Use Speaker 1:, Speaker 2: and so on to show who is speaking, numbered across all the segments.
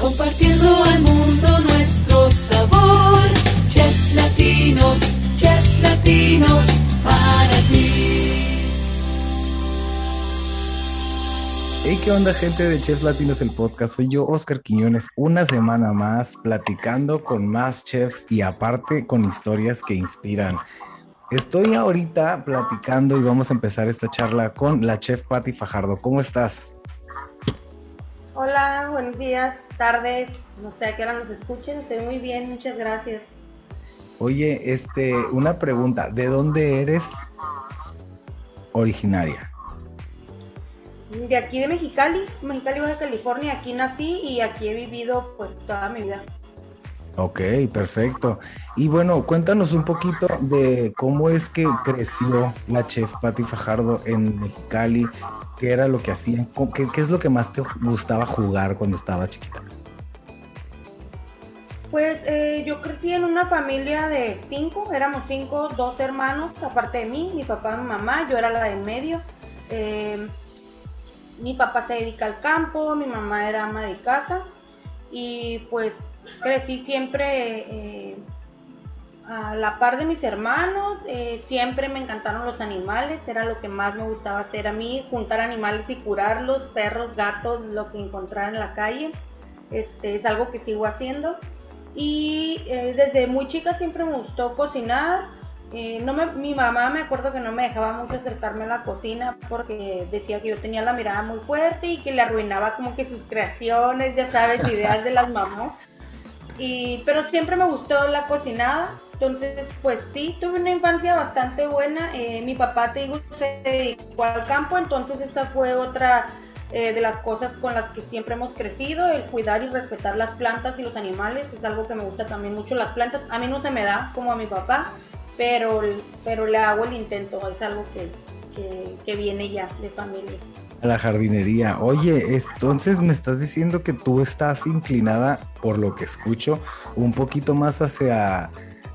Speaker 1: compartiendo al mundo nuestro sabor. Chefs latinos, chefs latinos, para ti.
Speaker 2: Hey, ¿qué onda gente de Chefs Latinos, el podcast? Soy yo, Oscar Quiñones, una semana más platicando con más chefs y aparte con historias que inspiran. Estoy ahorita platicando y vamos a empezar esta charla con la chef Patti Fajardo. ¿Cómo estás?
Speaker 3: Hola, buenos días, tardes, no sé a qué hora nos escuchen, estoy muy bien, muchas gracias.
Speaker 2: Oye, este, una pregunta, ¿de dónde eres originaria?
Speaker 3: De aquí de Mexicali, Mexicali, Baja California, aquí nací y aquí he vivido pues toda mi vida.
Speaker 2: Ok, perfecto. Y bueno, cuéntanos un poquito de cómo es que creció la chef Patti Fajardo en Mexicali, qué era lo que hacían, qué, es lo que más te gustaba jugar cuando estaba chiquita.
Speaker 3: Pues eh, yo crecí en una familia de cinco, éramos cinco, dos hermanos, aparte de mí, mi papá y mi mamá, yo era la de en medio. Eh, mi papá se dedica al campo, mi mamá era ama de casa y pues crecí siempre eh, a la par de mis hermanos, eh, siempre me encantaron los animales, era lo que más me gustaba hacer a mí, juntar animales y curarlos, perros, gatos, lo que encontrara en la calle, este, es algo que sigo haciendo. Y eh, desde muy chica siempre me gustó cocinar, no me, mi mamá me acuerdo que no me dejaba mucho acercarme a la cocina porque decía que yo tenía la mirada muy fuerte y que le arruinaba como que sus creaciones, ya sabes, ideas de las mamás pero siempre me gustó la cocinada. Entonces, pues sí, tuve una infancia bastante buena. Eh, mi papá, te digo, se dedicó al campo, entonces esa fue otra eh, de las cosas con las que siempre hemos crecido, el cuidar y respetar las plantas y los animales. Es algo que me gusta también mucho las plantas. A mí no se me da como a mi papá, pero, pero le hago el intento. Es algo que, que viene ya de familia
Speaker 2: a la jardinería. Oye, entonces me estás diciendo que tú estás inclinada, por lo que escucho, un poquito más hacia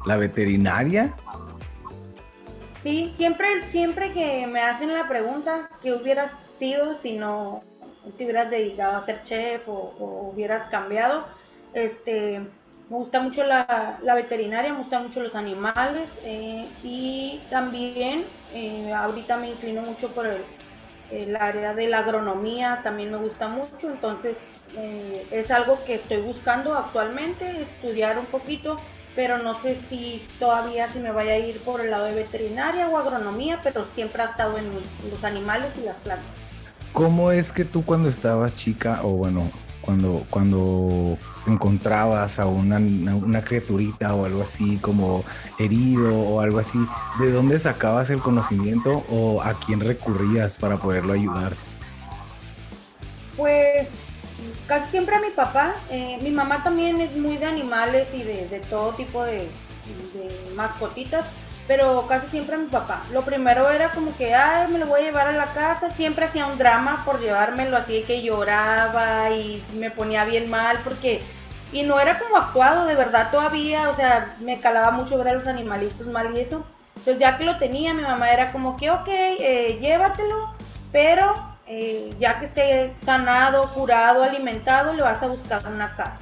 Speaker 2: la veterinaria.
Speaker 3: Sí, siempre, siempre que me hacen la pregunta que hubieras sido si no te hubieras dedicado a ser chef o, hubieras cambiado, este, me gusta mucho la, veterinaria, me gustan mucho los animales eh, y también eh, ahorita me inclino mucho por el, el área de la agronomía también me gusta mucho, entonces eh, es algo que estoy buscando actualmente, estudiar un poquito, pero no sé si todavía si me vaya a ir por el lado de veterinaria o agronomía, pero siempre ha estado en los animales y las plantas.
Speaker 2: ¿Cómo es que tú cuando estabas chica, o bueno, cuando, cuando encontrabas a una, una, criaturita o algo así como herido o algo así, ¿de dónde sacabas el conocimiento o a quién recurrías para poderlo ayudar?
Speaker 3: Pues casi siempre a mi papá. Eh, mi mamá también es muy de animales y de, de todo tipo de, mascotitas pero casi siempre mi papá. Lo primero era como que, ay, me lo voy a llevar a la casa. Siempre hacía un drama por llevármelo, así que lloraba y me ponía bien mal porque... Y no era como actuado, de verdad todavía, o sea, me calaba mucho ver a los animalitos mal y eso. Entonces ya que lo tenía, mi mamá era como que, ok, eh, llévatelo, pero eh, ya que esté sanado, curado, alimentado, le vas a buscar una casa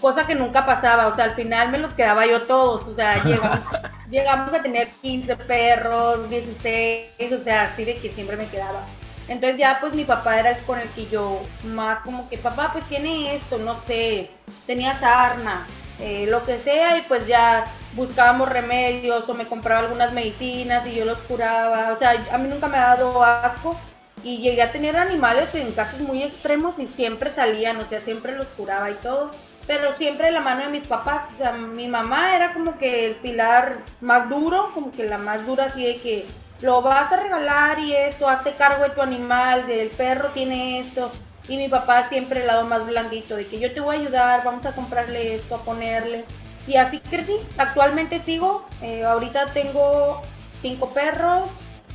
Speaker 3: cosa que nunca pasaba, o sea, al final me los quedaba yo todos, o sea, llegamos, a tener 15 perros, 16, o sea, así de que siempre me quedaba. Entonces ya pues mi papá era el con el que yo más como que, papá, pues tiene esto, no sé, tenía sarna, eh, lo que sea, y pues ya buscábamos remedios o me compraba algunas medicinas y yo los curaba, o sea, a mí nunca me ha dado asco y llegué a tener animales en casos muy extremos y siempre salían, o sea, siempre los curaba y todo pero siempre la mano de mis papás. O sea, mi mamá era como que el pilar más duro, como que la más dura, así de que lo vas a regalar y esto, hazte cargo de tu animal, del perro tiene esto. Y mi papá siempre el lado más blandito, de que yo te voy a ayudar, vamos a comprarle esto, a ponerle. Y así crecí. Actualmente sigo. Eh, ahorita tengo cinco perros,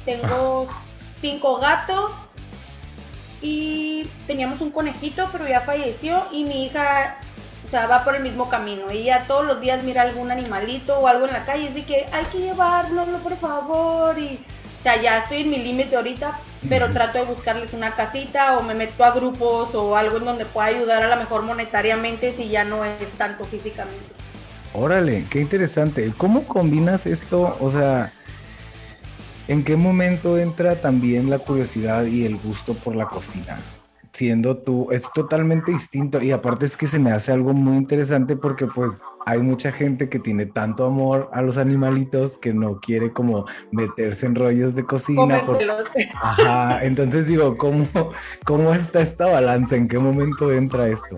Speaker 3: tengo cinco gatos y teníamos un conejito, pero ya falleció. Y mi hija o sea, va por el mismo camino. Ella todos los días mira algún animalito o algo en la calle y dice que hay que llevárnoslo, por favor. Y, o sea, ya estoy en mi límite ahorita, pero trato de buscarles una casita o me meto a grupos o algo en donde pueda ayudar a lo mejor monetariamente si ya no es tanto físicamente.
Speaker 2: Órale, qué interesante. ¿Cómo combinas esto? O sea, ¿en qué momento entra también la curiosidad y el gusto por la cocina? siendo tú, es totalmente distinto y aparte es que se me hace algo muy interesante porque pues hay mucha gente que tiene tanto amor a los animalitos que no quiere como meterse en rollos de cocina. Ajá, entonces digo, ¿cómo, ¿cómo está esta balanza? ¿En qué momento entra esto?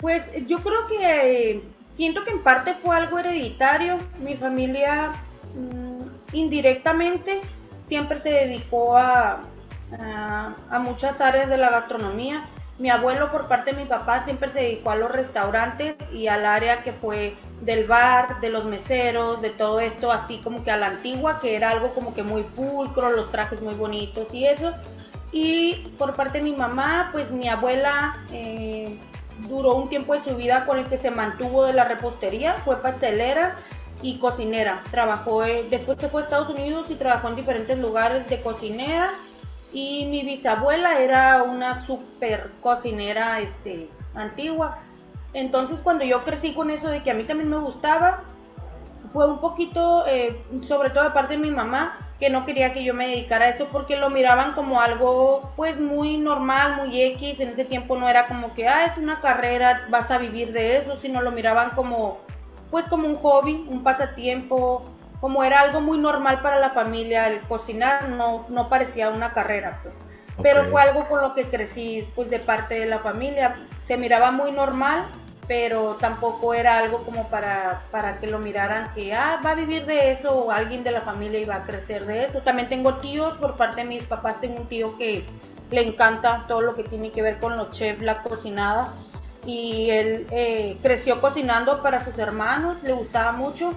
Speaker 3: Pues yo creo que eh, siento que en parte fue algo hereditario. Mi familia mm, indirectamente siempre se dedicó a a, muchas áreas de la gastronomía. Mi abuelo por parte de mi papá siempre se dedicó a los restaurantes y al área que fue del bar, de los meseros, de todo esto, así como que a la antigua, que era algo como que muy pulcro, los trajes muy bonitos y eso. Y por parte de mi mamá, pues mi abuela eh, duró un tiempo de su vida con el que se mantuvo de la repostería, fue pastelera y cocinera. Trabajó, eh, después se fue a Estados Unidos y trabajó en diferentes lugares de cocinera y mi bisabuela era una super cocinera este, antigua. Entonces cuando yo crecí con eso de que a mí también me gustaba, fue un poquito, eh, sobre todo de parte de mi mamá, que no quería que yo me dedicara a eso porque lo miraban como algo pues muy normal, muy X. En ese tiempo no era como que, ah, es una carrera, vas a vivir de eso, sino lo miraban como pues como un hobby, un pasatiempo, como era algo muy normal para la familia el cocinar, no, no parecía una carrera, pues. Pero fue algo con lo que crecí, pues, de parte de la familia. Se miraba muy normal, pero tampoco era algo como para, para que lo miraran que, ah, va a vivir de eso o alguien de la familia iba a crecer de eso. También tengo tíos, por parte de mis papás tengo un tío que le encanta todo lo que tiene que ver con los chefs, la cocinada. Y él eh, creció cocinando para sus hermanos, le gustaba mucho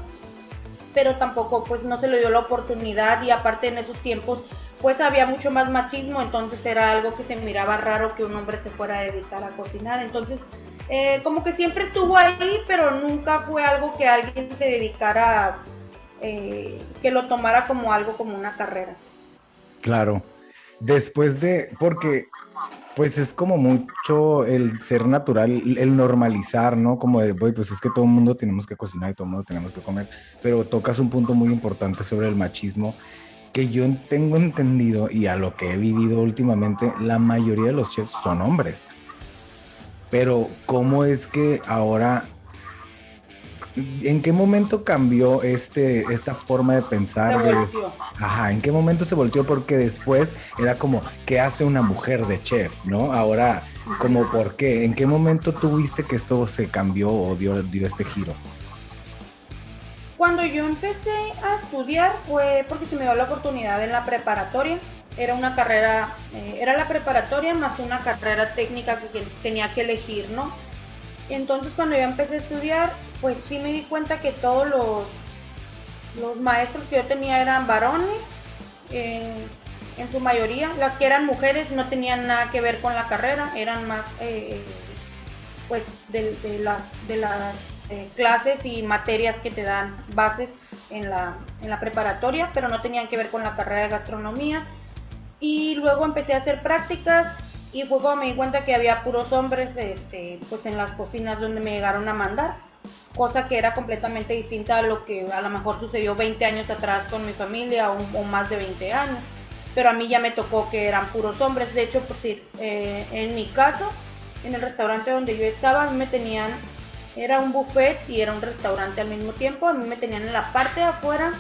Speaker 3: pero tampoco pues no se le dio la oportunidad y aparte en esos tiempos pues había mucho más machismo, entonces era algo que se miraba raro que un hombre se fuera a dedicar a cocinar, entonces eh, como que siempre estuvo ahí, pero nunca fue algo que alguien se dedicara, eh, que lo tomara como algo, como una carrera.
Speaker 2: Claro, después de, porque pues es como mucho el ser natural, el normalizar, ¿no? Como de, pues es que todo el mundo tenemos que cocinar y todo el mundo tenemos que comer, pero tocas un punto muy importante sobre el machismo que yo tengo entendido y a lo que he vivido últimamente, la mayoría de los chefs son hombres. Pero ¿cómo es que ahora ¿En qué momento cambió este, esta forma de pensar? ajá, ¿en qué momento se volteó? Porque después era como, ¿qué hace una mujer de chef? ¿No? Ahora, como, ¿por qué? ¿En qué momento tuviste que esto se cambió o dio, dio este giro?
Speaker 3: Cuando yo empecé a estudiar fue porque se me dio la oportunidad en la preparatoria. Era una carrera, eh, era la preparatoria más una carrera técnica que tenía que elegir, ¿no? Entonces cuando yo empecé a estudiar, pues sí me di cuenta que todos los, los maestros que yo tenía eran varones, en, su mayoría. Las que eran mujeres no tenían nada que ver con la carrera, eran más eh, pues de, las, de las eh, clases y materias que te dan bases en la, en la preparatoria, pero no tenían que ver con la carrera de gastronomía. Y luego empecé a hacer prácticas y cuando me di cuenta que había puros hombres este, pues en las cocinas donde me llegaron a mandar, cosa que era completamente distinta a lo que a lo mejor sucedió 20 años atrás con mi familia o, más de 20 años. Pero a mí ya me tocó que eran puros hombres. De hecho, si eh, en mi caso, en el restaurante donde yo estaba, a mí me tenían, era un buffet y era un restaurante al mismo tiempo. A mí me tenían en la parte de afuera.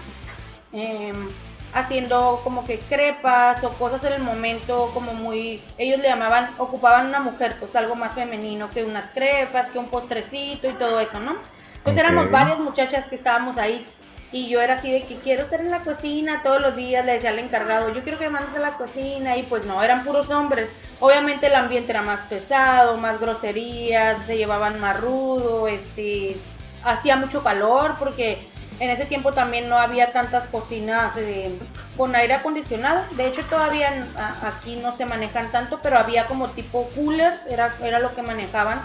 Speaker 3: Em, haciendo como que crepas o cosas en el momento como muy, ellos le llamaban, ocupaban una mujer, pues algo más femenino que unas crepas, que un postrecito y todo eso, ¿no? Entonces éramos varias muchachas que estábamos ahí y yo era así de que quiero estar en la cocina todos los días, le decía al encargado, yo quiero que me mandes a la cocina y pues no, eran puros hombres. Obviamente el ambiente era más pesado, más groserías, se llevaban más rudo, este, hacía mucho calor porque en ese tiempo también no había tantas cocinas eh, con aire acondicionado. De hecho, todavía aquí no se manejan tanto, pero había como tipo coolers, era, era lo que manejaban.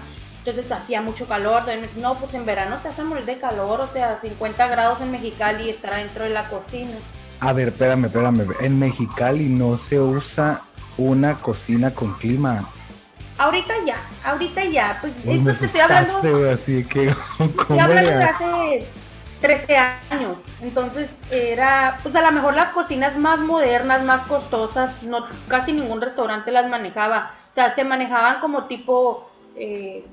Speaker 3: Entonces hacía mucho calor. No, pues en verano te vas a morir de calor, o sea, 50 grados en Mexicali y estar dentro de la cocina.
Speaker 2: A ver, espérame, espérame. En Mexicali no se usa una cocina con clima.
Speaker 3: Ahorita ya, ahorita ya. Pues
Speaker 2: Uy,
Speaker 3: eso te estoy hablando.
Speaker 2: así que ¿cómo
Speaker 3: Estoy hablando de hace 13 años. Entonces era, pues a lo mejor las cocinas más modernas, más costosas, no casi ningún restaurante las manejaba. O sea, se manejaban como tipo, eh,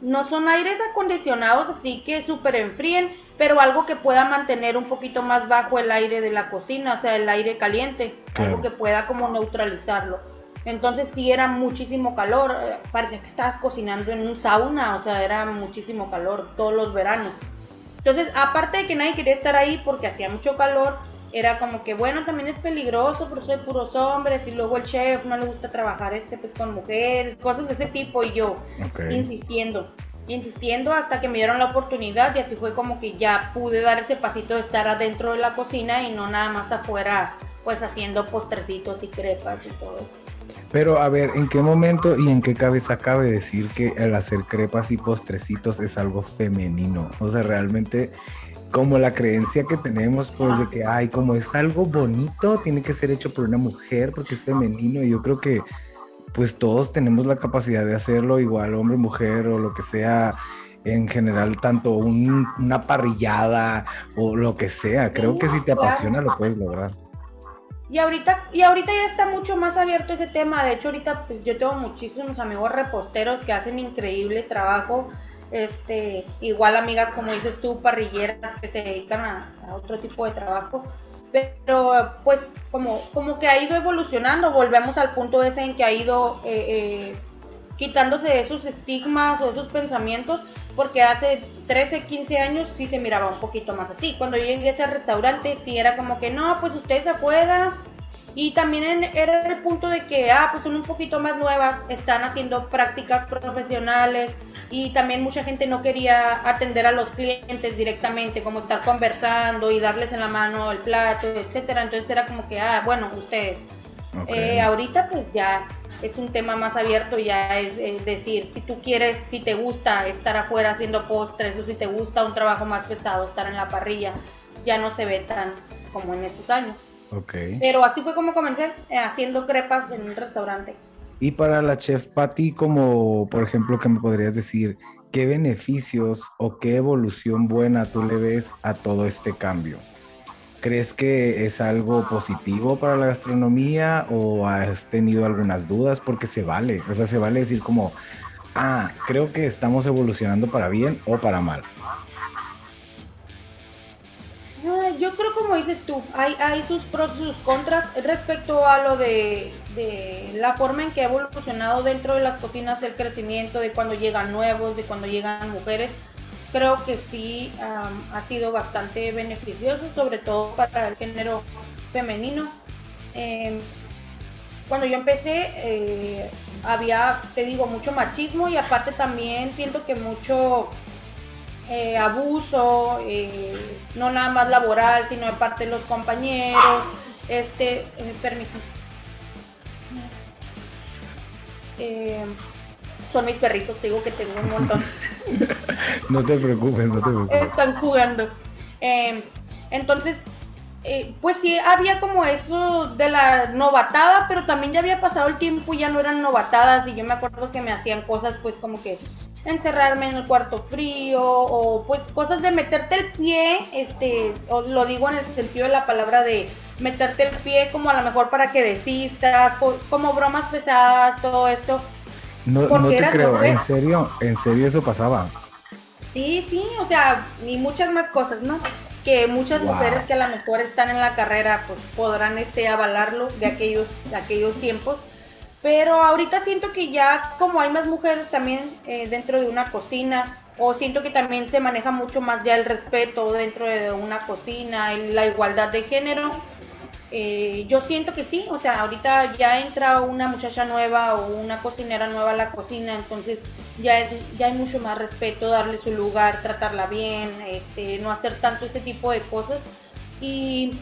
Speaker 3: no son aires acondicionados, así que súper enfríen, pero algo que pueda mantener un poquito más bajo el aire de la cocina, o sea, el aire caliente,
Speaker 2: Claro.
Speaker 3: algo que pueda como neutralizarlo. Entonces sí era muchísimo calor, eh, parecía que estabas cocinando en un sauna, o sea, era muchísimo calor todos los veranos. Entonces, aparte de que nadie quería estar ahí porque hacía mucho calor, era como que, bueno, también es peligroso porque soy puros hombres y luego el chef no le gusta trabajar este pues con mujeres, cosas de ese tipo y yo insistiendo, insistiendo hasta que me dieron la oportunidad y así fue como que ya pude dar ese pasito de estar adentro de la cocina y no nada más afuera pues haciendo postrecitos y crepas y todo eso.
Speaker 2: Pero a ver, ¿en qué momento y en qué cabeza cabe decir que el hacer crepas y postrecitos es algo femenino? O sea, realmente como la creencia que tenemos, pues de que, ay, como es algo bonito, tiene que ser hecho por una mujer porque es femenino. Y yo creo que pues todos tenemos la capacidad de hacerlo, igual hombre, mujer o lo que sea. En general, tanto un- una parrillada o lo que sea. Creo que si te apasiona lo puedes lograr.
Speaker 3: Y ahorita, y ahorita ya está mucho más abierto ese tema. De hecho, ahorita pues, yo tengo muchísimos amigos reposteros que hacen increíble trabajo. Este, igual amigas, como dices tú, parrilleras que se dedican a, otro tipo de trabajo. Pero pues como, como que ha ido evolucionando, volvemos al punto ese en que ha ido eh, eh, quitándose esos estigmas o esos pensamientos, porque hace 13, 15 años sí se miraba un poquito más así. Cuando yo llegué a ese restaurante, sí era como que no, pues ustedes afuera. Y también en- era el punto de que, ah, pues son un poquito más nuevas, están haciendo prácticas profesionales y también mucha gente no quería atender a los clientes directamente, como estar conversando y darles en la mano el plato, etcétera. Entonces era como que, ah, bueno, ustedes. Eh, ahorita pues ya es un tema más abierto, ya es, es decir, si tú quieres, si te gusta estar afuera haciendo postres o si te gusta un trabajo más pesado, estar en la parrilla, ya no se ve tan como en esos años.
Speaker 2: ok.
Speaker 3: Pero así fue como comencé, eh, haciendo crepas en un restaurante.
Speaker 2: Y para la chef Patty, como por ejemplo, ¿qué me podrías decir? ¿Qué beneficios o qué evolución buena tú le ves a todo este cambio? ¿Crees que es algo positivo para la gastronomía o has tenido algunas dudas? Porque se vale, o sea, se vale decir como, ah, creo que estamos evolucionando para bien o para mal.
Speaker 3: Yo creo como dices tú, hay, hay sus pros y sus contras respecto a lo de, de la forma en que ha evolucionado dentro de las cocinas el crecimiento, de cuando llegan nuevos, de cuando llegan mujeres. Creo que sí ha sido bastante beneficioso, sobre todo para el género femenino. Em, cuando yo empecé eh, había, te digo, mucho machismo y aparte también siento que mucho eh, abuso, eh, no nada más laboral, sino de parte de los compañeros. Este. Eh, son mis perritos, te digo que tengo un montón.
Speaker 2: No te preocupes, no te preocupes.
Speaker 3: Están jugando. Eh, entonces, eh, pues sí, había como eso de la novatada, pero también ya había pasado el tiempo y ya no eran novatadas. Y yo me acuerdo que me hacían cosas, pues como que encerrarme en el cuarto frío o pues cosas de meterte el pie, este, o lo digo en el sentido de la palabra de meterte el pie como a lo mejor para que desistas, co- como bromas pesadas, todo esto.
Speaker 2: No, no te creo,
Speaker 3: mujer.
Speaker 2: en serio, en serio eso pasaba.
Speaker 3: Sí, sí, o sea, y muchas más cosas, ¿no? Que muchas
Speaker 2: Wow.
Speaker 3: mujeres que a lo mejor están en la carrera, pues podrán este avalarlo de aquellos, de aquellos tiempos. Pero ahorita siento que ya como hay más mujeres también eh, dentro de una cocina, o siento que también se maneja mucho más ya el respeto dentro de una cocina, la igualdad de género. Eh, yo siento que sí, o sea, ahorita ya entra una muchacha nueva o una cocinera nueva a la cocina, entonces ya, es- ya hay mucho más respeto, darle su lugar, tratarla bien, este, no hacer tanto ese tipo de cosas. Y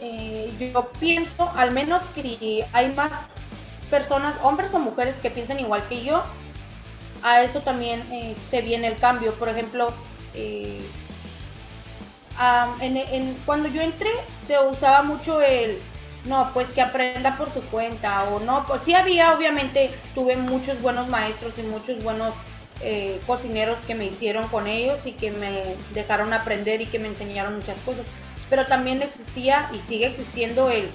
Speaker 3: eh, yo pienso, al menos que hay más personas, hombres o mujeres que piensan igual que yo, a eso también eh, se viene el cambio. Por ejemplo, cuando yo entré se usaba mucho el, no, pues que aprenda por su cuenta o no, pues sí había, obviamente tuve muchos buenos maestros y muchos buenos eh, cocineros que me hicieron con ellos y que me dejaron aprender y que me enseñaron muchas cosas. Pero también existía y sigue existiendo el,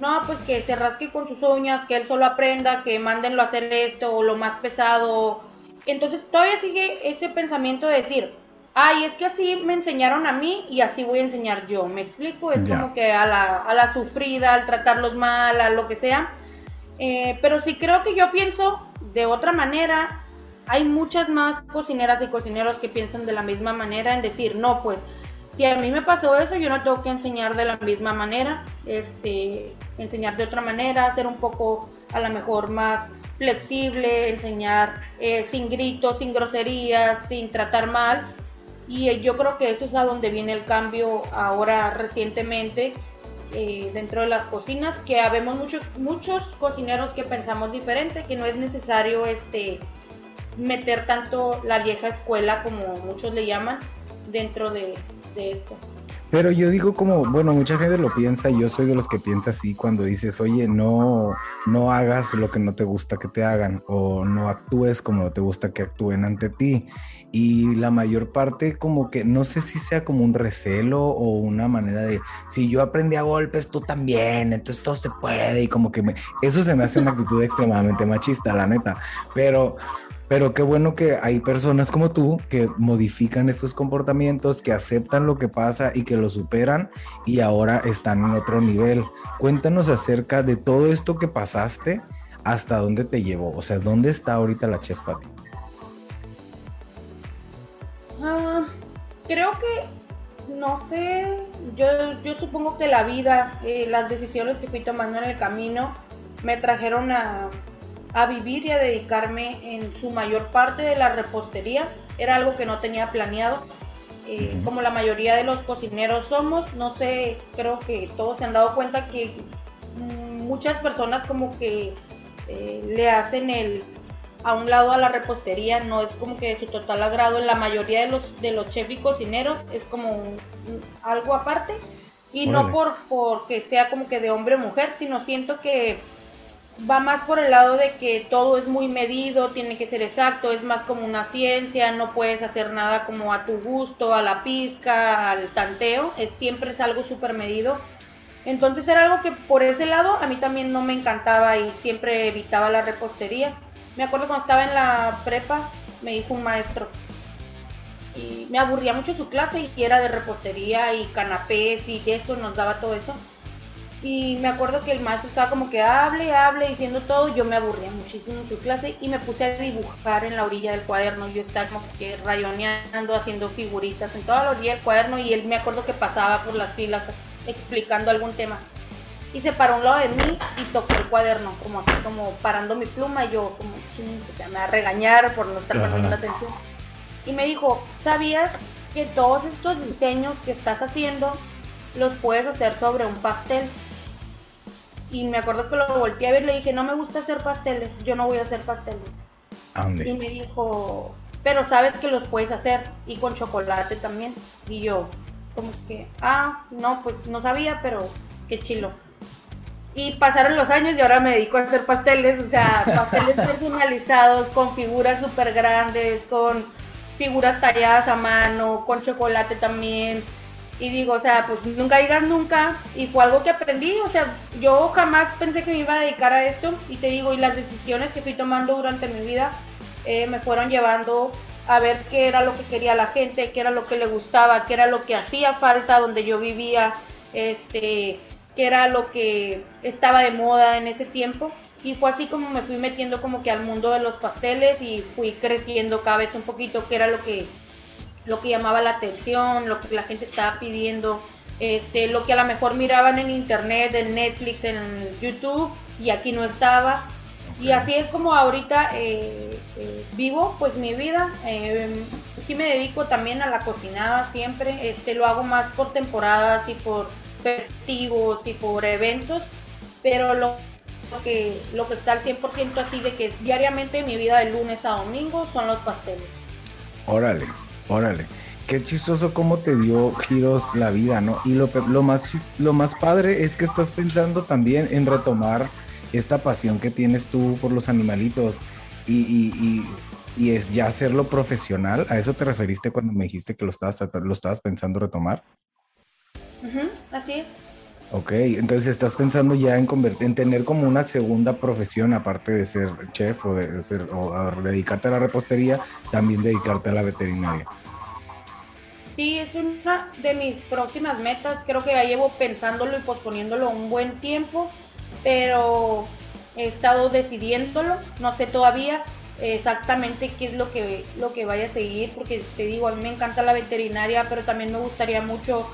Speaker 3: no, pues que se rasque con sus uñas, que él solo aprenda, que mándenlo a hacer esto o lo más pesado. Entonces todavía sigue ese pensamiento de decir, ay, es que así me enseñaron a mí y así voy a enseñar yo. ¿Me explico? Es como que a la, a la sufrida, al tratarlos mal, a lo que sea. Eh, pero sí creo que yo pienso de otra manera. Hay muchas más cocineras y cocineros que piensan de la misma manera en decir, no, pues si a mí me pasó eso, yo no tengo que enseñar de la misma manera, este, enseñar de otra manera, ser un poco a lo mejor más flexible, enseñar eh, sin gritos, sin groserías, sin tratar mal. Y eh, yo creo que eso es a donde viene el cambio ahora recientemente eh, dentro de las cocinas, que habemos muchos, muchos cocineros que pensamos diferente, que no es necesario este, meter tanto la vieja escuela como muchos le llaman dentro de, esto.
Speaker 2: Pero yo digo como, bueno, mucha gente lo piensa, yo soy de los que piensa así cuando dices, oye, no, no hagas lo que no te gusta que te hagan o no actúes como no te gusta que actúen ante ti. Y la mayor parte como que no sé si sea como un recelo o una manera de, si yo aprendí a golpes, tú también, entonces todo se puede y como que me, eso se me hace una actitud extremadamente machista, la neta. Pero pero qué bueno que hay personas como tú que modifican estos comportamientos, que aceptan lo que pasa y que lo superan y ahora están en otro nivel. Cuéntanos acerca de todo esto que pasaste, hasta dónde te llevó, o sea, ¿dónde está ahorita la chef Patty?
Speaker 3: Creo que, no sé, yo, yo supongo que la vida, eh, las decisiones que fui tomando en el camino me trajeron a a vivir y a dedicarme en su mayor parte de la repostería. Era algo que no tenía planeado. Eh, como la mayoría de los cocineros somos, no sé, creo que todos se han dado cuenta que muchas personas como que eh, le hacen el a un lado a la repostería, no es como que de su total agrado en la mayoría de los de los chefs y cocineros, es como algo aparte y no por porque sea como que de hombre o mujer, sino siento que va más por el lado de que todo es muy medido, tiene que ser exacto, es más como una ciencia, no puedes hacer nada como a tu gusto, a la pizca, al tanteo, es siempre es algo súper medido. Entonces era algo que por ese lado a mí también no me encantaba y siempre evitaba la repostería. Me acuerdo cuando estaba en la prepa, me dijo un maestro, y me aburría mucho su clase y era de repostería y canapés y eso, nos daba todo eso y me acuerdo que el maestro estaba como que hable, hable, diciendo todo. Yo me aburría muchísimo en su clase y me puse a dibujar en la orilla del cuaderno. Yo estaba como que rayoneando, haciendo figuritas en toda la orilla del cuaderno y él me acuerdo que pasaba por las filas explicando algún tema. Y se paró a un lado de mí y tocó el cuaderno, como así, como parando mi pluma. Y yo, como ching, me va a regañar por no estar prestando atención. Y me dijo, ¿sabías que todos estos diseños que estás haciendo los puedes hacer sobre un pastel? y me acuerdo que lo volteé a ver y le dije, no me gusta hacer pasteles, yo no voy a hacer pasteles. Y me dijo, pero sabes que los puedes hacer y con chocolate también. Y yo, como que, ah, no, pues no sabía, pero qué chilo. Y pasaron los años y ahora me dedico a hacer pasteles, o sea, pasteles personalizados con figuras súper grandes, con figuras talladas a mano, con chocolate también, y digo, o sea, pues nunca digas nunca. Y fue algo que aprendí. O sea, yo jamás pensé que me iba a dedicar a esto. Y te digo, y las decisiones que fui tomando durante mi vida eh, me fueron llevando a ver qué era lo que quería la gente, qué era lo que le gustaba, qué era lo que hacía falta donde yo vivía, este, qué era lo que estaba de moda en ese tiempo. Y fue así como me fui metiendo como que al mundo de los pasteles y fui creciendo cada vez un poquito qué era lo que lo que llamaba la atención, lo que la gente estaba pidiendo, este, lo que a lo mejor miraban en internet, en Netflix, en YouTube y aquí no estaba. Y así es como ahorita eh, eh, vivo pues mi vida. Eh, sí me dedico también a la cocinada siempre. Este, lo hago más por temporadas y por festivos y por eventos. Pero lo, que, lo que está al 100% así de que diariamente mi vida de lunes a domingo son los pasteles.
Speaker 2: Órale, Órale. qué chistoso cómo te dio giros la vida, ¿no? Y lo, lo, más, lo más padre es que estás pensando también en retomar esta pasión que tienes tú por los animalitos y, es ya hacerlo profesional. ¿A eso te referiste cuando me dijiste que lo estabas, lo estabas pensando retomar?
Speaker 3: Así es.
Speaker 2: Ok, entonces estás pensando ya en convertir, en tener como una segunda profesión aparte de ser chef o de ser o dedicarte a la repostería, también dedicarte a la veterinaria.
Speaker 3: Sí, es una de mis próximas metas. Creo que ya llevo pensándolo y posponiéndolo un buen tiempo, pero he estado decidiéndolo. No sé todavía exactamente qué es lo que lo que vaya a seguir, porque te digo, a mí me encanta la veterinaria, pero también me gustaría mucho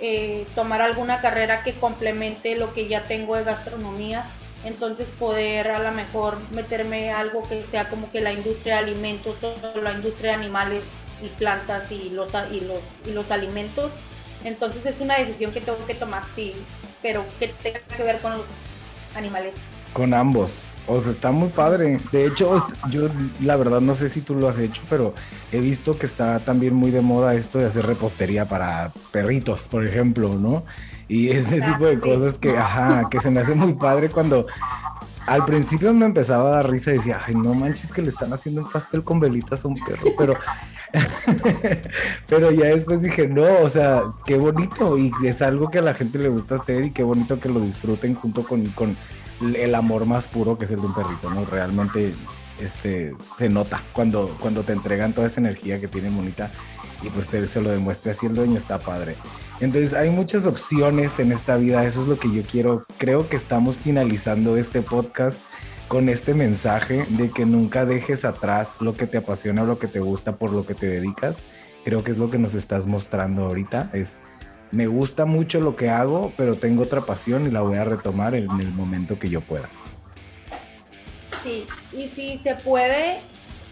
Speaker 3: eh, tomar alguna carrera que complemente lo que ya tengo de gastronomía. Entonces poder a lo mejor meterme algo que sea como que la industria de alimentos, la industria de animales y plantas y los, y los, y los alimentos. Entonces es una decisión que tengo que tomar, sí, pero que tenga que ver con los animales.
Speaker 2: Con ambos. O sea, está muy padre. De hecho, yo la verdad no sé si tú lo has hecho, pero he visto que está también muy de moda esto de hacer repostería para perritos, por ejemplo, ¿no? Y ese tipo de cosas que, ajá, que se me hace muy padre cuando al principio me empezaba a dar risa y decía, ay, no manches que le están haciendo un pastel con velitas a un perro, pero, pero ya después dije, no, o sea, qué bonito y es algo que a la gente le gusta hacer y qué bonito que lo disfruten junto con, con el amor más puro que es el de un perrito, ¿no? Realmente este, se nota cuando, cuando te entregan toda esa energía que tiene bonita y pues se, se, lo demuestre así el dueño, está padre. Entonces hay muchas opciones en esta vida, eso es lo que yo quiero. Creo que estamos finalizando este podcast con este mensaje de que nunca dejes atrás lo que te apasiona lo que te gusta por lo que te dedicas. Creo que es lo que nos estás mostrando ahorita, es me gusta mucho lo que hago, pero tengo otra pasión y la voy a retomar en el momento que yo pueda.
Speaker 3: Sí, y si se puede,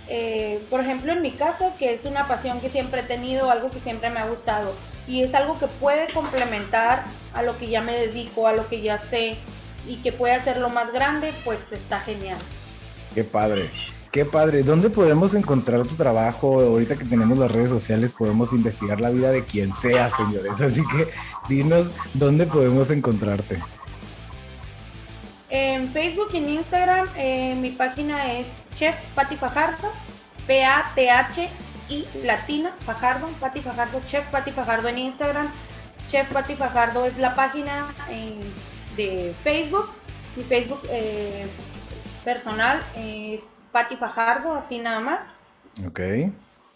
Speaker 3: eh, por ejemplo en mi caso, que es una pasión que siempre he tenido, algo que siempre me ha gustado, y es algo que puede complementar a lo que ya me dedico, a lo que ya sé, y que puede hacerlo más grande, pues está genial.
Speaker 2: Qué padre. Qué padre. ¿Dónde podemos encontrar tu trabajo? Ahorita que tenemos las redes sociales podemos investigar la vida de quien sea, señores. Así que dinos dónde podemos encontrarte.
Speaker 3: En Facebook y en Instagram eh, mi página es Chef Pati Fajardo, P-A-T-H y Latina Fajardo, Pati Fajardo, Chef Pati Fajardo en Instagram. Chef Pati Fajardo es la página eh, de Facebook. Mi Facebook eh, personal es Pati Fajardo, así nada más.
Speaker 2: Ok.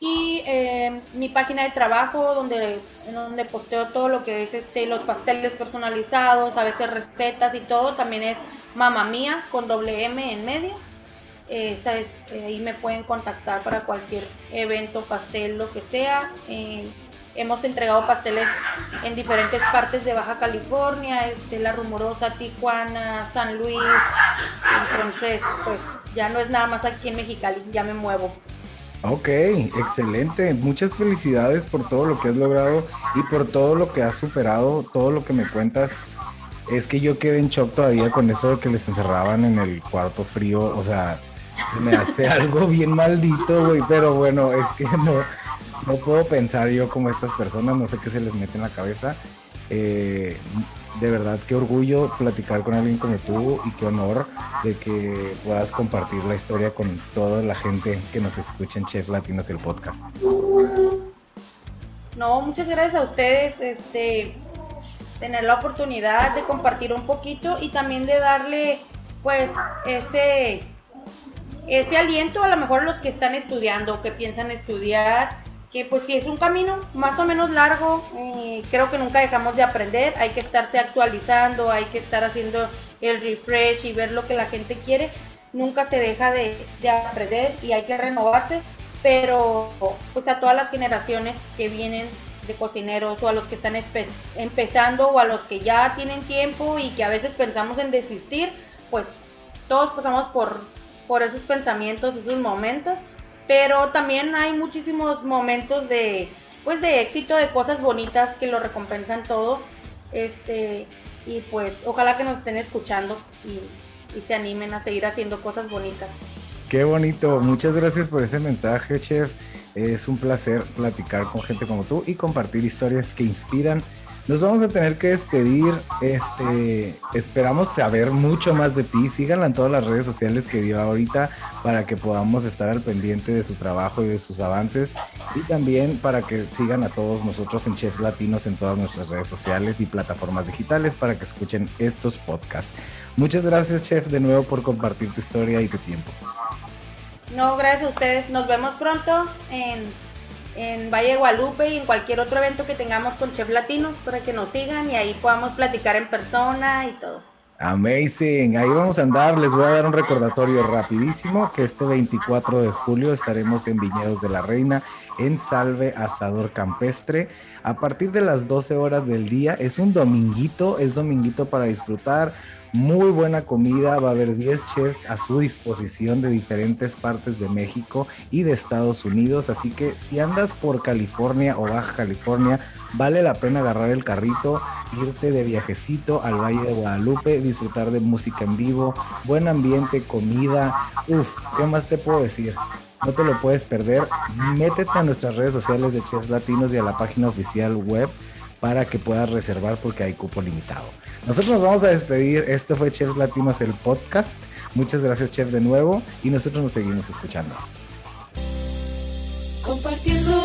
Speaker 3: Y eh, mi página de trabajo, donde, donde posteo todo lo que es este, los pasteles personalizados, a veces recetas y todo, también es Mamá Mía con doble M en medio. Esa es, eh, ahí me pueden contactar para cualquier evento, pastel, lo que sea. Eh, hemos entregado pasteles en diferentes partes de Baja California, este, La Rumorosa, Tijuana, San Luis. Entonces, pues ya no es nada más aquí en Mexicali, ya me muevo.
Speaker 2: Ok, excelente. Muchas felicidades por todo lo que has logrado y por todo lo que has superado, todo lo que me cuentas. Es que yo quedé en shock todavía con eso de que les encerraban en el cuarto frío. O sea, se me hace algo bien maldito, güey. Pero bueno, es que no, no puedo pensar yo como estas personas, no sé qué se les mete en la cabeza. Eh, de verdad, qué orgullo platicar con alguien como tú y qué honor de que puedas compartir la historia con toda la gente que nos escucha en Chef Latinos el podcast.
Speaker 3: No, muchas gracias a ustedes, este, tener la oportunidad de compartir un poquito y también de darle, pues, ese, ese aliento a lo mejor a los que están estudiando, que piensan estudiar que pues si es un camino más o menos largo, eh, creo que nunca dejamos de aprender, hay que estarse actualizando, hay que estar haciendo el refresh y ver lo que la gente quiere, nunca se deja de, aprender y hay que renovarse, pero pues a todas las generaciones que vienen de cocineros o a los que están empezando o a los que ya tienen tiempo y que a veces pensamos en desistir, pues todos pasamos por, por esos pensamientos, esos momentos pero también hay muchísimos momentos de pues de éxito, de cosas bonitas que lo recompensan todo. Este, y pues ojalá que nos estén escuchando y, se animen a seguir haciendo cosas bonitas.
Speaker 2: Qué bonito. Muchas gracias por ese mensaje, chef. Es un placer platicar con gente como tú y compartir historias que inspiran nos vamos a tener que despedir. Este, esperamos saber mucho más de ti. Síganla en todas las redes sociales que dio ahorita para que podamos estar al pendiente de su trabajo y de sus avances. Y también para que sigan a todos nosotros en Chefs Latinos en todas nuestras redes sociales y plataformas digitales para que escuchen estos podcasts. Muchas gracias, Chef, de nuevo por compartir tu historia y tu tiempo.
Speaker 3: No, gracias a ustedes. Nos vemos pronto en en Valle de Guadalupe y en cualquier otro evento que tengamos con Chef Latinos para que nos sigan y ahí podamos platicar en persona y todo.
Speaker 2: Amazing, ahí vamos a andar. Les voy a dar un recordatorio rapidísimo que este 24 de julio estaremos en Viñedos de la Reina en Salve Asador Campestre a partir de las 12 horas del día. Es un dominguito, es dominguito para disfrutar muy buena comida, va a haber 10 chefs a su disposición de diferentes partes de México y de Estados Unidos, así que si andas por California o Baja California, vale la pena agarrar el carrito, irte de viajecito al Valle de Guadalupe, disfrutar de música en vivo, buen ambiente, comida, uff, ¿qué más te puedo decir? No te lo puedes perder, métete a nuestras redes sociales de Chefs Latinos y a la página oficial web para que puedas reservar porque hay cupo limitado. Nosotros nos vamos a despedir. Esto fue Chefs Latinos, el podcast. Muchas gracias, Chef, de nuevo. Y nosotros nos seguimos escuchando.
Speaker 1: Compartiendo